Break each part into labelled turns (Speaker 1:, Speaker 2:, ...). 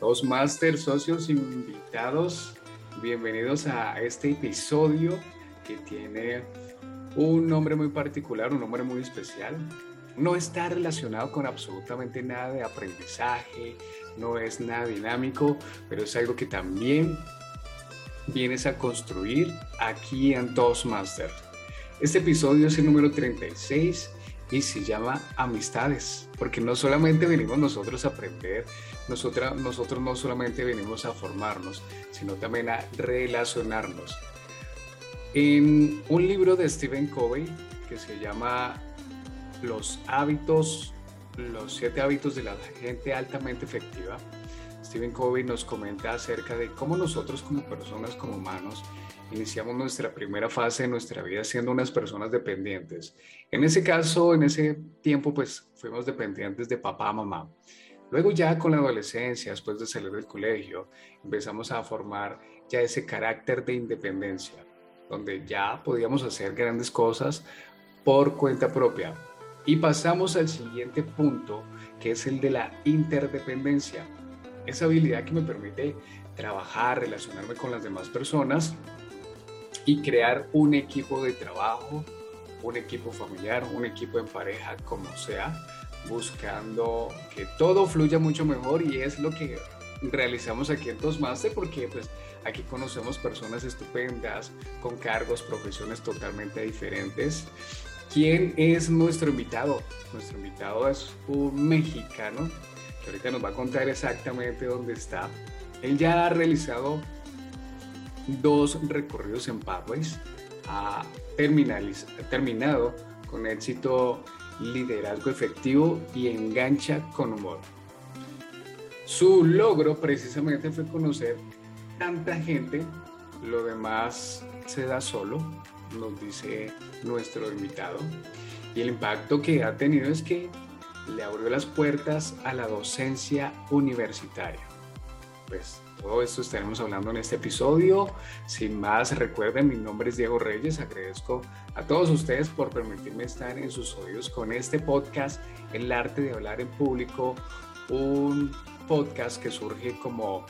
Speaker 1: Dos máster socios invitados, bienvenidos a este episodio que tiene un nombre muy particular, un nombre muy especial. No está relacionado con absolutamente nada de aprendizaje, no es nada dinámico, pero es algo que también vienes a construir aquí en Toastmaster. Este episodio es el número 36 y se llama Amistades, porque no solamente venimos nosotros a aprender, nosotros, no solamente venimos a formarnos, sino también a relacionarnos. En un libro de Stephen Covey que se llama Los hábitos, los siete hábitos de la gente altamente efectiva, Stephen Covey nos comenta acerca de cómo nosotros como personas, como humanos, iniciamos nuestra primera fase de nuestra vida siendo unas personas dependientes. En ese caso, en ese tiempo, pues fuimos dependientes de papá, mamá. Luego ya con la adolescencia, después de salir del colegio, empezamos a formar ya ese carácter de independencia, donde ya podíamos hacer grandes cosas por cuenta propia. Y pasamos al siguiente punto, que es el de la interdependencia. Esa habilidad que me permite trabajar, relacionarme con las demás personas y crear un equipo de trabajo, un equipo familiar, un equipo en pareja, como sea, buscando que todo fluya mucho mejor y es lo que realizamos aquí en Toastmaster porque pues aquí conocemos personas estupendas con cargos, profesiones totalmente diferentes. ¿Quién es nuestro invitado? Nuestro invitado es un mexicano que ahorita nos va a contar exactamente dónde está. Él ya ha realizado dos recorridos en Pathways, ha terminado con éxito liderazgo efectivo y engancha con humor. Su logro precisamente fue conocer tanta gente, lo demás se da solo, nos dice nuestro invitado, y el impacto que ha tenido es que le abrió las puertas a la docencia universitaria. Pues todo esto estaremos hablando en este episodio. Sin más, recuerden, mi nombre es Diego Reyes. Agradezco a todos ustedes por permitirme estar en sus oídos con este podcast, El arte de hablar en público, un podcast que surge como,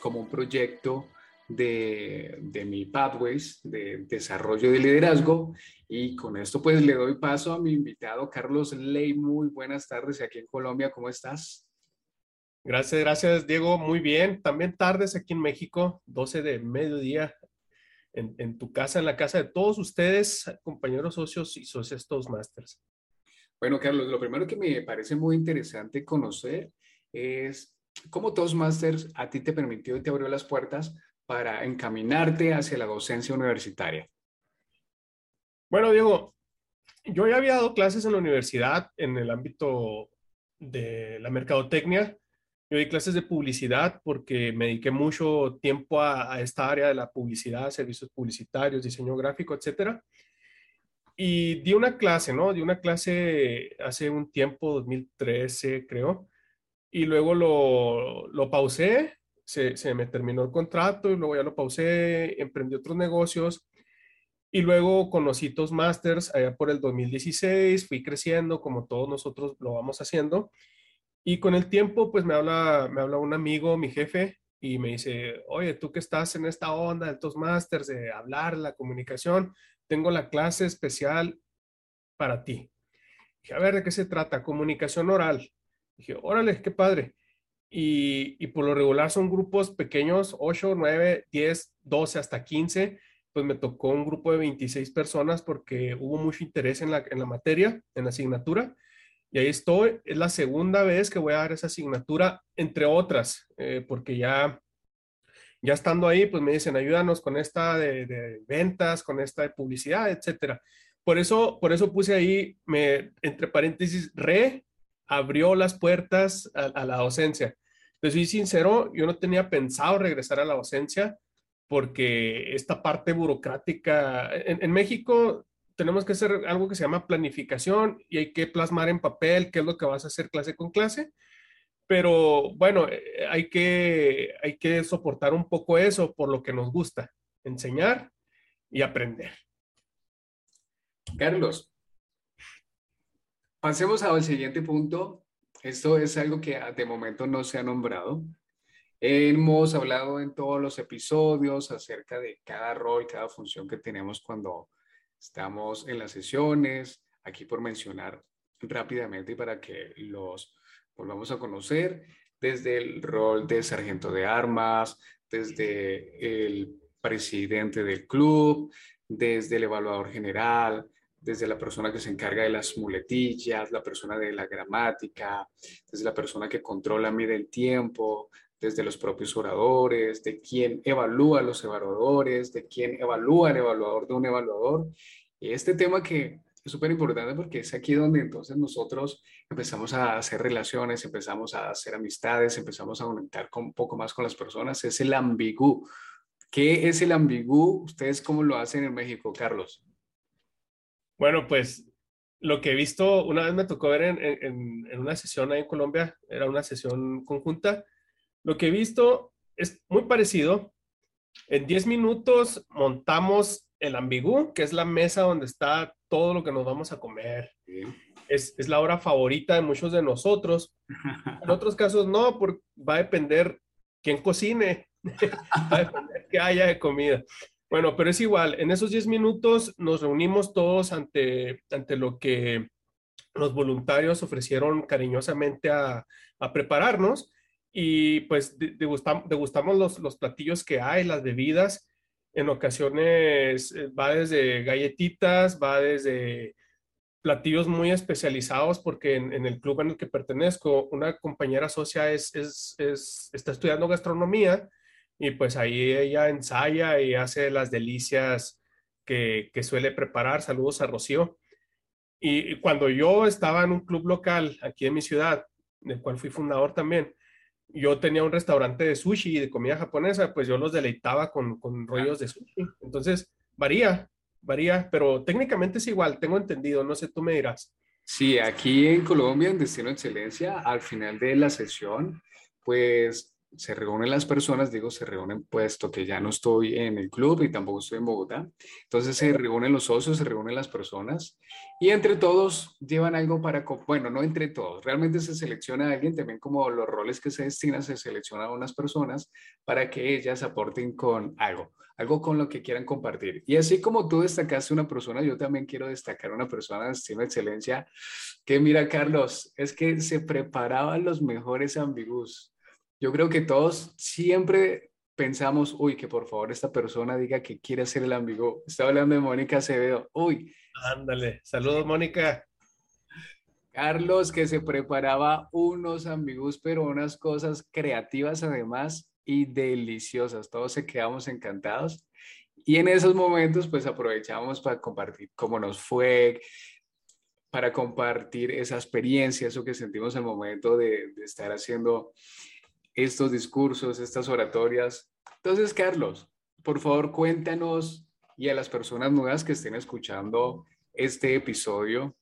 Speaker 1: como un proyecto de, de, mi Pathways, de desarrollo de liderazgo. Y con esto pues le doy paso a mi invitado Carlos Ley. Muy buenas tardes aquí en Colombia. ¿Cómo estás?
Speaker 2: Gracias, gracias, Diego. Muy bien. También tardes aquí en México, 12 de mediodía, en, tu casa, en la casa de todos ustedes, compañeros socios y socios Toastmasters.
Speaker 1: Bueno, Carlos, lo primero que me parece muy interesante conocer es cómo Toastmasters a ti te permitió y te abrió las puertas para encaminarte hacia la docencia universitaria.
Speaker 2: Bueno, Diego, yo ya había dado clases en la universidad en el ámbito de la mercadotecnia yo di clases de publicidad porque me dediqué mucho tiempo a, esta área de la publicidad, servicios publicitarios, diseño gráfico, etcétera. Y di una clase, ¿no? Di una clase hace un tiempo, 2013 creo, y luego lo, lo pausé, se, se, me terminó el contrato y luego ya lo pausé, emprendí otros negocios y luego conocí Toastmasters allá por el 2016, fui creciendo como todos nosotros lo vamos haciendo y con el tiempo, pues me habla, me habla un amigo, mi jefe, y me dice, oye, tú que estás en esta onda de Toastmasters, de hablar, la comunicación, tengo la clase especial para ti. Dije, a ver, ¿de qué se trata? Comunicación oral. Dije, órale, qué padre. Y, y por lo regular son grupos pequeños, 8, 9, 10, 12, hasta 15. Pues me tocó un grupo de 26 personas porque hubo mucho interés en la, en la materia, en la asignatura. Y ahí estoy, es la segunda vez que voy a dar esa asignatura, entre otras, eh, porque ya, ya estando ahí, pues me dicen, ayúdanos con esta de, ventas, con esta de publicidad, etcétera. Por eso, por eso puse ahí, me, entre paréntesis, re abrió las puertas a, la docencia. Te soy sincero, yo no tenía pensado regresar a la docencia porque esta parte burocrática, en México tenemos que hacer algo que se llama planificación y hay que plasmar en papel qué es lo que vas a hacer clase con clase. Pero bueno, eh, hay que, hay que soportar un poco eso por lo que nos gusta, enseñar y aprender.
Speaker 1: Carlos, pasemos al siguiente punto esto es algo que de momento no se ha nombrado. Hemos hablado en todos los episodios acerca de cada rol, cada función que tenemos cuando estamos en las sesiones. Aquí por mencionar rápidamente para que los volvamos a conocer, desde el rol de sargento de armas, desde el presidente del club, desde el evaluador general, desde la persona que se encarga de las muletillas, la persona de la gramática, desde la persona que controla, mide el tiempo, desde los propios oradores, de quién evalúa a los evaluadores, de quién evalúa el evaluador de un evaluador. Este tema que es súper importante porque es aquí donde entonces nosotros empezamos a hacer relaciones, empezamos a hacer amistades, empezamos a conectar con, un poco más con las personas, es el ambigú. ¿Qué es el ambigú? ¿Ustedes cómo lo hacen en México, Carlos?
Speaker 2: Bueno, pues lo que he visto, una vez me tocó ver en, en una sesión ahí en Colombia, era una sesión conjunta, lo que he visto es muy parecido. En 10 minutos montamos el ambigú, que es la mesa donde está todo lo que nos vamos a comer. Es, es, la hora favorita de muchos de nosotros. En otros casos no, porque va a depender quién cocine, va a depender qué haya de comida. Bueno, pero es igual, en esos 10 minutos nos reunimos todos ante, ante lo que los voluntarios ofrecieron cariñosamente a, a prepararnos y pues degustamos, degustamos los, los, platillos que hay, las bebidas. En ocasiones eh, va desde galletitas, va desde platillos muy especializados porque en, el club en el que pertenezco, una compañera socia es, es, es, está estudiando gastronomía y pues ahí ella ensaya y hace las delicias que suele preparar. Saludos a Rocío. Y, cuando yo estaba en un club local aquí en mi ciudad, del cual fui fundador también, yo tenía un restaurante de sushi y de comida japonesa, pues yo los deleitaba con, con rollos de sushi. Entonces, varía, varía, pero técnicamente es igual, tengo entendido, no sé, tú me dirás.
Speaker 1: Sí, aquí en Colombia, en Destino Excelencia, al final de la sesión, pues se reúnen las personas, digo, se reúnen puesto que ya no estoy en el club y tampoco estoy en Bogotá. Entonces se reúnen los socios, se reúnen las personas y entre todos llevan algo para, bueno, no entre todos, realmente se selecciona a alguien, también como los roles que se destinan, se selecciona a unas personas para que ellas aporten con algo, algo con lo que quieran compartir. Y así como tú destacaste una persona, yo también quiero destacar una persona de estilo excelencia que mira, Carlos, es que se preparaban los mejores ambigus yo creo que todos siempre pensamos, uy, que por favor esta persona diga que quiere ser el amigo. Estaba hablando de Mónica Acevedo. Uy.
Speaker 2: Ándale. Saludos, Mónica.
Speaker 1: Carlos, que se preparaba unos amigos, pero unas cosas creativas además y deliciosas. Todos se quedamos encantados. Y en esos momentos, pues aprovechamos para compartir cómo nos fue, para compartir esa experiencia, eso que sentimos en el momento de, de estar haciendo estos discursos, estas oratorias. Entonces, Carlos, por favor, cuéntanos y a las personas nuevas que estén escuchando este episodio,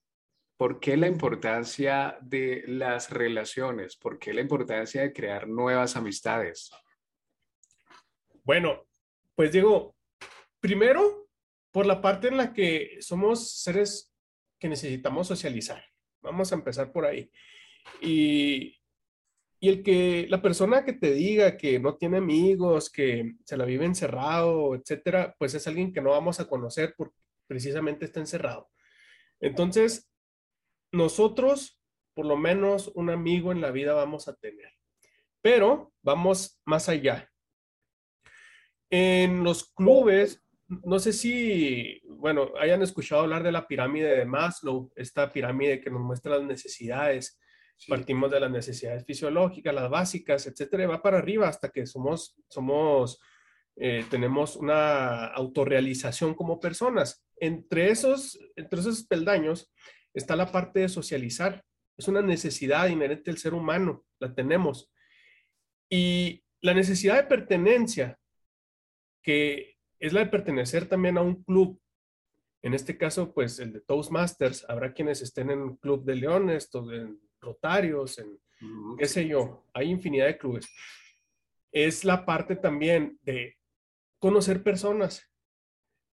Speaker 1: ¿por qué la importancia de las relaciones? ¿Por qué la importancia de crear nuevas amistades?
Speaker 2: Bueno, pues digo, primero, por la parte en la que somos seres que necesitamos socializar. Vamos a empezar por ahí. Y y el que la persona que te diga que no tiene amigos, que se la vive encerrado, etcétera, pues es alguien que no vamos a conocer porque precisamente está encerrado. Entonces, nosotros, por lo menos un amigo en la vida vamos a tener. Pero vamos más allá. En los clubes, no sé si, bueno, hayan escuchado hablar de la pirámide de Maslow, esta pirámide que nos muestra las necesidades Partimos de las necesidades fisiológicas, las básicas, etcétera, y va para arriba hasta que somos, somos, eh, tenemos una autorrealización como personas. Entre esos, entre esos peldaños está la parte de socializar. Es una necesidad inherente del ser humano, la tenemos. Y la necesidad de pertenencia, que es la de pertenecer también a un club, en este caso, pues el de Toastmasters, habrá quienes estén en club de leones, en Rotarios, en qué sé yo, hay infinidad de clubes. Es la parte también de conocer personas.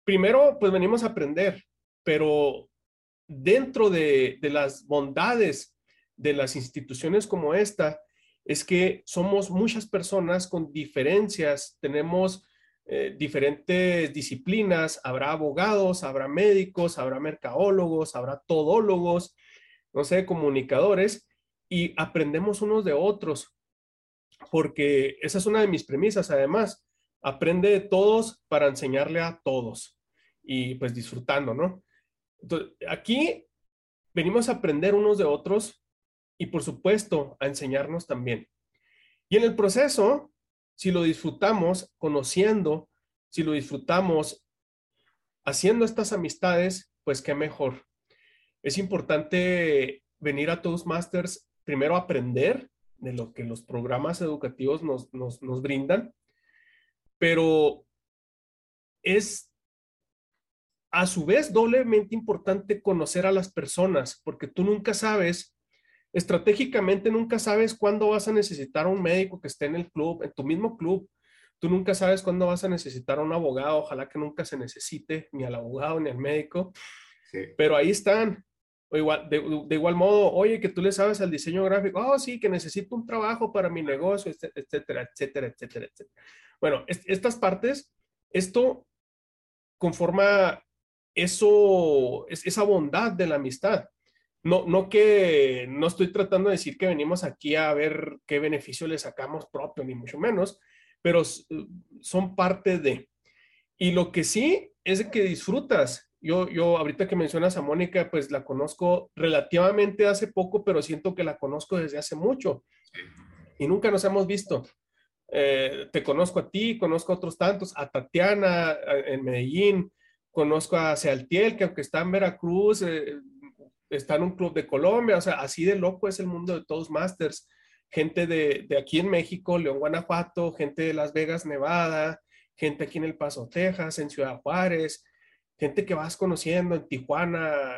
Speaker 2: Primero, pues venimos a aprender, pero dentro de, las bondades de las instituciones como esta es que somos muchas personas con diferencias, tenemos eh, diferentes disciplinas, habrá abogados, habrá médicos, habrá mercadólogos, habrá todólogos, no sé, comunicadores, y aprendemos unos de otros, porque esa es una de mis premisas, además, aprende de todos para enseñarle a todos y pues disfrutando, ¿no? Entonces, aquí venimos a aprender unos de otros y por supuesto a enseñarnos también. Y en el proceso, si lo disfrutamos conociendo, si lo disfrutamos haciendo estas amistades, pues qué mejor. Es importante venir a Toastmasters primero aprender de lo que los programas educativos nos, nos, nos brindan, pero es a su vez doblemente importante conocer a las personas, porque tú nunca sabes estratégicamente nunca sabes cuándo vas a necesitar a un médico que esté en el club, en tu mismo club. Tú nunca sabes cuándo vas a necesitar a un abogado. Ojalá que nunca se necesite ni al abogado ni al médico. Pero ahí están. O igual, de, igual modo, oye, que tú le sabes al diseño gráfico. Oh, sí, que necesito un trabajo para mi negocio, etcétera, etcétera, etcétera, etcétera. Bueno, estas partes, esto conforma eso, esa bondad de la amistad no, no que no estoy tratando de decir que venimos aquí a ver qué beneficio le sacamos propio, ni mucho menos, pero son parte de. Y lo que sí es que disfrutas. Yo, yo ahorita que mencionas a Mónica, pues la conozco relativamente hace poco, pero siento que la conozco desde hace mucho. Y nunca nos hemos visto. Eh, te conozco a ti, conozco a otros tantos, a Tatiana en Medellín, conozco a Sealtiel, que aunque está en Veracruz, eh, está en un club de Colombia, o sea, así de loco es el mundo de Toastmasters. Gente de, de aquí en México, León, Guanajuato, gente de Las Vegas, Nevada, gente aquí en El Paso, Texas, en Ciudad Juárez, gente que vas conociendo en Tijuana,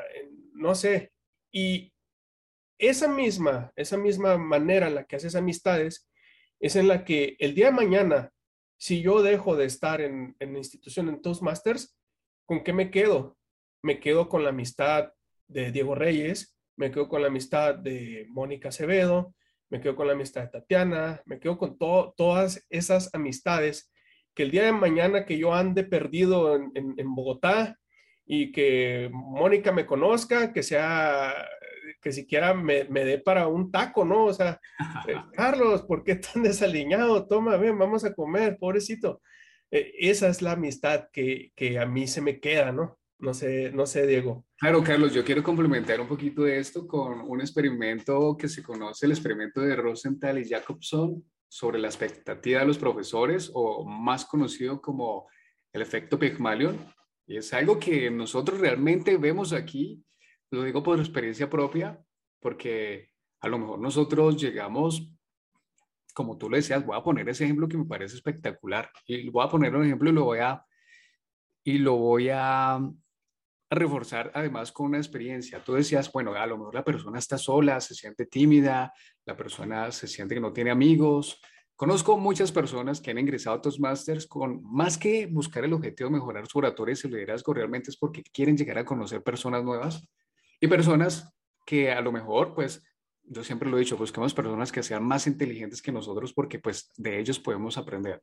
Speaker 2: no sé. Y esa misma, esa misma manera en la que haces amistades es en la que el día de mañana, si yo dejo de estar en, en la institución en Toastmasters, ¿con qué me quedo? Me quedo con la amistad de Diego Reyes, me quedo con la amistad de Mónica Acevedo, me quedo con la amistad de Tatiana, me quedo con todas esas amistades que el día de mañana que yo ande perdido en, Bogotá y que Mónica me conozca, que sea, que siquiera me, dé para un taco, ¿no? O sea, eh, Carlos, ¿por qué tan desaliñado? Toma, ven, vamos a comer, pobrecito. Eh, esa es la amistad que, que a mí se me queda, ¿no? No sé, no sé, Diego.
Speaker 1: Claro, Carlos, yo quiero complementar un poquito de esto con un experimento que se conoce, el experimento de Rosenthal y Jacobson sobre la expectativa de los profesores, o más conocido como el efecto Pygmalion. Y es algo que nosotros realmente vemos aquí, lo digo por experiencia propia, porque a lo mejor nosotros llegamos, como tú le decías, voy a poner ese ejemplo que me parece espectacular, y voy a poner un ejemplo y lo voy a, y lo voy a reforzar además con una experiencia. Tú decías, bueno, a lo mejor la persona está sola, se siente tímida, la persona se siente que no tiene amigos. Conozco muchas personas que han ingresado a Toastmasters con más que buscar el objetivo de mejorar su oratoria y su liderazgo, realmente es porque quieren llegar a conocer personas nuevas y personas que a lo mejor, pues, yo siempre lo he dicho, busquemos personas que sean más inteligentes que nosotros porque pues de ellos podemos aprender.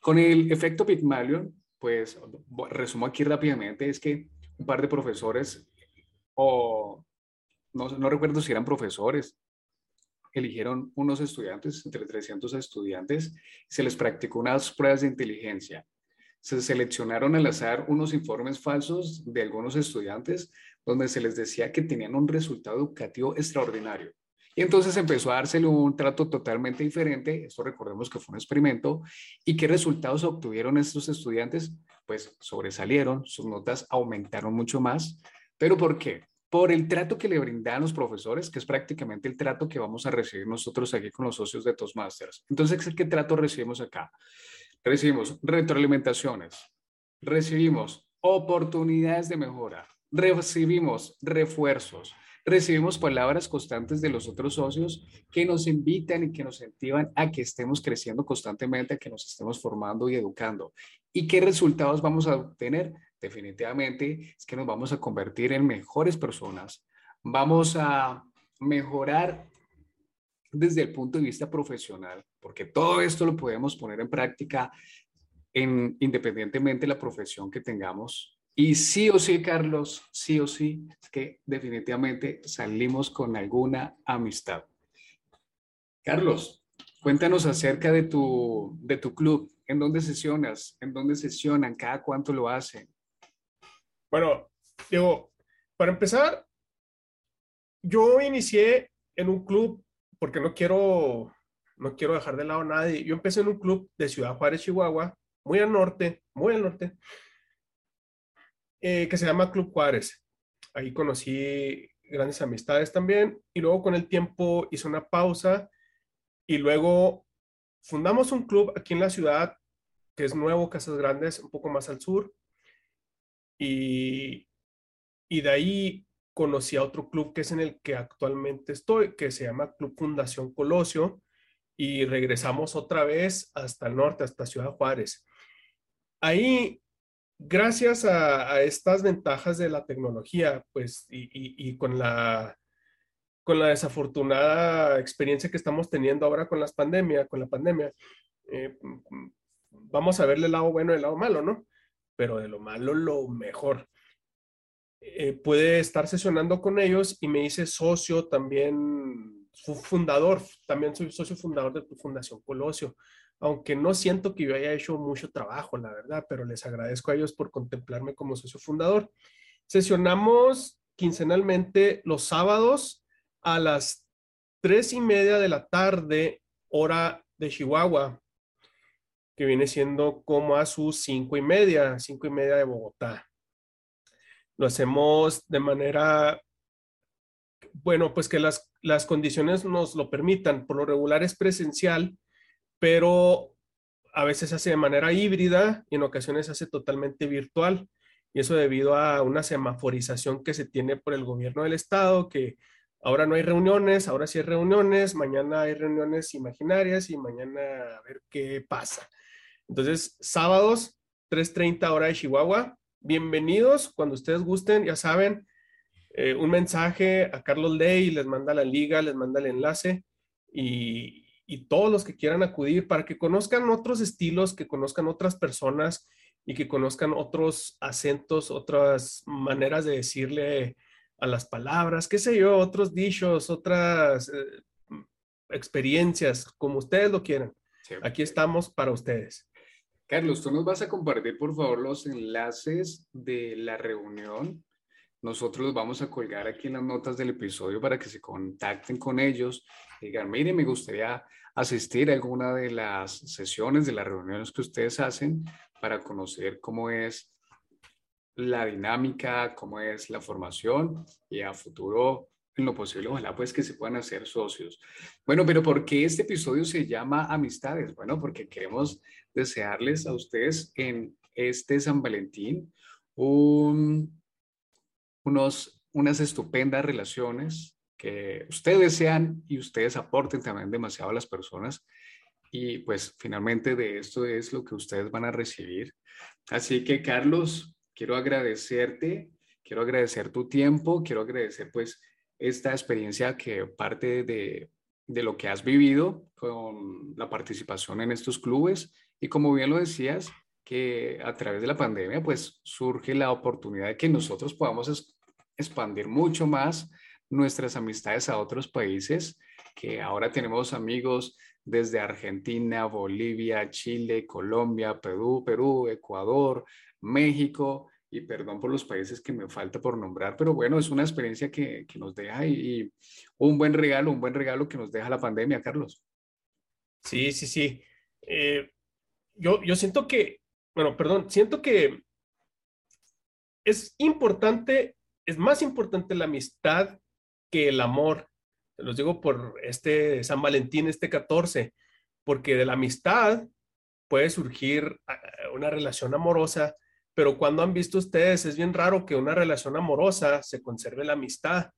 Speaker 1: Con el efecto Pygmalion, pues resumo aquí rápidamente, es que un par de profesores, o no, recuerdo si eran profesores, eligieron unos estudiantes, entre 300 estudiantes, se les practicó unas pruebas de inteligencia. Se seleccionaron al azar unos informes falsos de algunos estudiantes donde se les decía que tenían un resultado educativo extraordinario. Y entonces empezó a dársele un trato totalmente diferente. Esto recordemos que fue un experimento. ¿Y qué resultados obtuvieron estos estudiantes? Pues sobresalieron, sus notas aumentaron mucho más. ¿Pero por qué? Por el trato que le brindan los profesores, que es prácticamente el trato que vamos a recibir nosotros aquí con los socios de Toastmasters. Entonces, ¿qué trato recibimos acá? Recibimos retroalimentaciones, recibimos oportunidades de mejora, recibimos refuerzos, recibimos palabras constantes de los otros socios que nos invitan y que nos incentivan a que estemos creciendo constantemente, a que nos estemos formando y educando. ¿Y qué resultados vamos a obtener? Definitivamente es que nos vamos a convertir en mejores personas. Vamos a mejorar desde el punto de vista profesional, porque todo esto lo podemos poner en práctica en, independientemente de la profesión que tengamos. Y sí o sí, Carlos, sí o sí, es que definitivamente salimos con alguna amistad. Carlos, cuéntanos acerca de tu, de tu club. ¿En dónde sesionas? ¿En dónde sesionan? ¿Cada cuánto lo hacen?
Speaker 2: Bueno, digo, para empezar, yo inicié en un club porque no quiero, no quiero dejar de lado a nadie. Yo empecé en un club de Ciudad Juárez, Chihuahua, muy al norte, muy al norte, eh, que se llama Club Juárez. Ahí conocí grandes amistades también y luego con el tiempo hice una pausa y luego fundamos un club aquí en la ciudad que es nuevo, Casas Grandes, un poco más al sur. Y, y de ahí conocí a otro club que es en el que actualmente estoy, que se llama Club Fundación Colosio, y regresamos otra vez hasta el norte, hasta Ciudad Juárez. Ahí, gracias a, estas ventajas de la tecnología, pues, y, con la con la desafortunada experiencia que estamos teniendo ahora con las pandemias, con la pandemia, eh, vamos a verle el lado bueno y el lado malo, ¿no? Pero de lo malo, lo mejor. Eh, puede estar sesionando con ellos y me hice socio también, fundador, también soy socio fundador de tu Fundación Colosio, aunque no siento que yo haya hecho mucho trabajo, la verdad, pero les agradezco a ellos por contemplarme como socio fundador. Sesionamos quincenalmente los sábados a las tres y media de la tarde, hora de Chihuahua, que viene siendo como a sus cinco y media, cinco y media de Bogotá. Lo hacemos de manera, bueno, pues que las, las condiciones nos lo permitan. Por lo regular es presencial, pero a veces hace de manera híbrida y en ocasiones hace totalmente virtual. Y eso debido a una semaforización que se tiene por el gobierno del estado, que ahora no hay reuniones, ahora sí hay reuniones, mañana hay reuniones imaginarias y mañana a ver qué pasa. Entonces, sábados, 3.30 hora de Chihuahua, bienvenidos cuando ustedes gusten, ya saben, eh, un mensaje a Carlos Ley, les manda la liga, les manda el enlace y, y todos los que quieran acudir para que conozcan otros estilos, que conozcan otras personas y que conozcan otros acentos, otras maneras de decirle a las palabras, qué sé yo, otros dichos, otras eh, experiencias, como ustedes lo quieran. Aquí estamos para ustedes.
Speaker 1: Carlos, tú nos vas a compartir, por favor, los enlaces de la reunión. Nosotros los vamos a colgar aquí en las notas del episodio para que se contacten con ellos. Digan, mire, me gustaría asistir a alguna de las sesiones, de las reuniones que ustedes hacen para conocer cómo es la dinámica, cómo es la formación y a futuro en lo posible, ojalá pues que se puedan hacer socios. Bueno, pero ¿por qué este episodio se llama Amistades? Bueno, porque queremos desearles a ustedes en este San Valentín unos, unas estupendas relaciones que ustedes sean y ustedes aporten también demasiado a las personas. Y pues finalmente de esto es lo que ustedes van a recibir. Así que Carlos, quiero agradecerte, quiero agradecer tu tiempo, quiero agradecer pues esta experiencia que parte de, de lo que has vivido con la participación en estos clubes y como bien lo decías, que a través de la pandemia pues surge la oportunidad de que nosotros podamos expandir mucho más nuestras amistades a otros países, que ahora tenemos amigos desde Argentina, Bolivia, Chile, Colombia, Perú, Perú, Ecuador, México, y perdón por los países que me falta por nombrar, pero bueno, es una experiencia que, que nos deja y, un buen regalo, un buen regalo que nos deja la pandemia, Carlos.
Speaker 2: Sí, sí, sí. Eh, yo, yo siento que, bueno, perdón, siento que es importante, es más importante la amistad que el amor. Se los digo por este San Valentín, este 14, porque de la amistad puede surgir ah, una relación amorosa pero cuando han visto ustedes, es bien raro que una relación amorosa se conserve la amistad.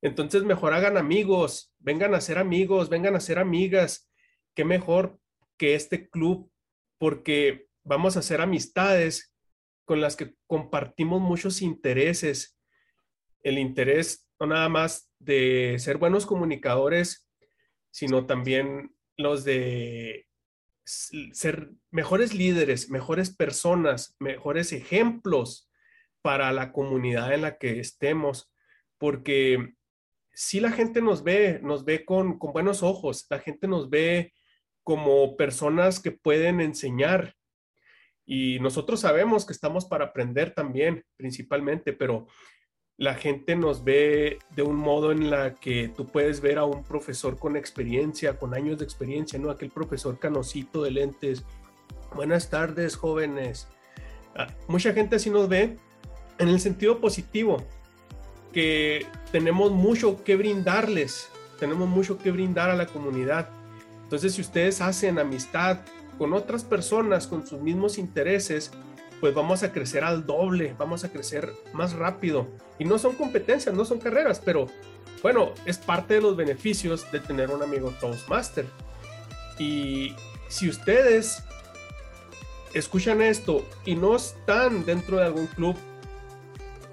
Speaker 2: Entonces, mejor hagan amigos, vengan a ser amigos, vengan a ser amigas. Qué mejor que este club, porque vamos a hacer amistades con las que compartimos muchos intereses. El interés no nada más de ser buenos comunicadores, sino también los de ser mejores líderes, mejores personas, mejores ejemplos para la comunidad en la que estemos, porque si la gente nos ve, nos ve con, con buenos ojos, la gente nos ve como personas que pueden enseñar. Y nosotros sabemos que estamos para aprender también, principalmente, pero la gente nos ve de un modo en la que tú puedes ver a un profesor con experiencia, con años de experiencia, ¿no? Aquel profesor canosito de lentes. Buenas tardes, jóvenes. Ah, mucha gente así nos ve en el sentido positivo, que tenemos mucho que brindarles, tenemos mucho que brindar a la comunidad. Entonces, si ustedes hacen amistad con otras personas con sus mismos intereses, pues vamos a crecer al doble, vamos a crecer más rápido. Y no son competencias, no son carreras, pero bueno, es parte de los beneficios de tener un amigo Toastmaster. Y si ustedes escuchan esto y no están dentro de algún club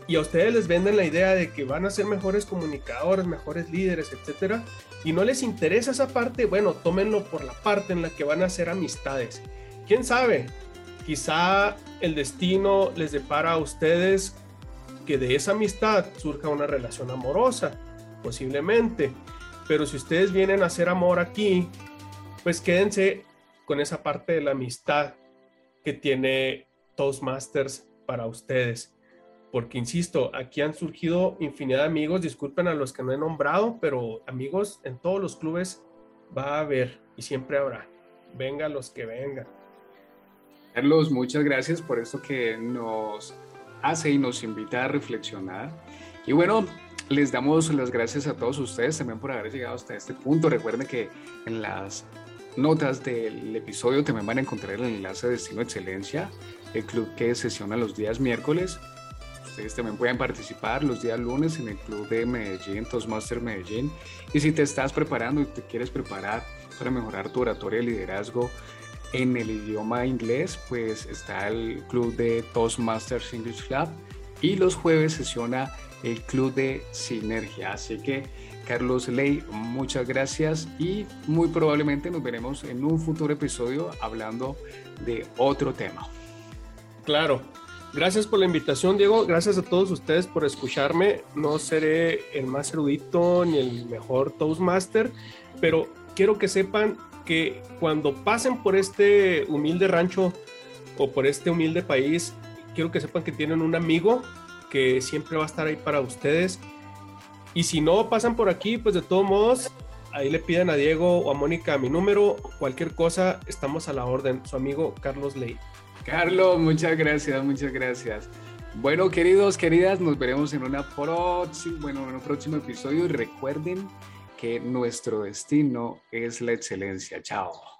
Speaker 2: y a ustedes les venden la idea de que van a ser mejores comunicadores, mejores líderes, etcétera, y no les interesa esa parte, bueno, tómenlo por la parte en la que van a hacer amistades. ¿Quién sabe? Quizá el destino les depara a ustedes que de esa amistad surja una relación amorosa, posiblemente. Pero si ustedes vienen a hacer amor aquí, pues quédense con esa parte de la amistad que tiene Toastmasters para ustedes. Porque, insisto, aquí han surgido infinidad de amigos, disculpen a los que no he nombrado, pero amigos en todos los clubes va a haber y siempre habrá. Venga los que vengan.
Speaker 1: Carlos, muchas gracias por esto que nos hace y nos invita a reflexionar. Y bueno, les damos las gracias a todos ustedes también por haber llegado hasta este punto. Recuerden que en las notas del episodio también van a encontrar el enlace de Destino Excelencia, el club que sesiona los días miércoles. Ustedes también pueden participar los días lunes en el club de Medellín, Toastmaster Medellín. Y si te estás preparando y te quieres preparar para mejorar tu oratoria y liderazgo, en el idioma inglés, pues está el club de Toastmasters English Club y los jueves sesiona el club de Sinergia. Así que, Carlos Ley, muchas gracias y muy probablemente nos veremos en un futuro episodio hablando de otro tema.
Speaker 2: Claro. Gracias por la invitación, Diego. Gracias a todos ustedes por escucharme. No seré el más erudito ni el mejor Toastmaster, pero quiero que sepan que cuando pasen por este humilde rancho o por este humilde país, quiero que sepan que tienen un amigo que siempre va a estar ahí para ustedes. Y si no pasan por aquí, pues de todos modos, ahí le piden a Diego o a Mónica mi número, cualquier cosa, estamos a la orden. Su amigo Carlos Ley.
Speaker 1: Carlos, muchas gracias, muchas gracias. Bueno, queridos, queridas, nos veremos en, bueno, en un próximo episodio y recuerden que nuestro destino es la excelencia. Chao.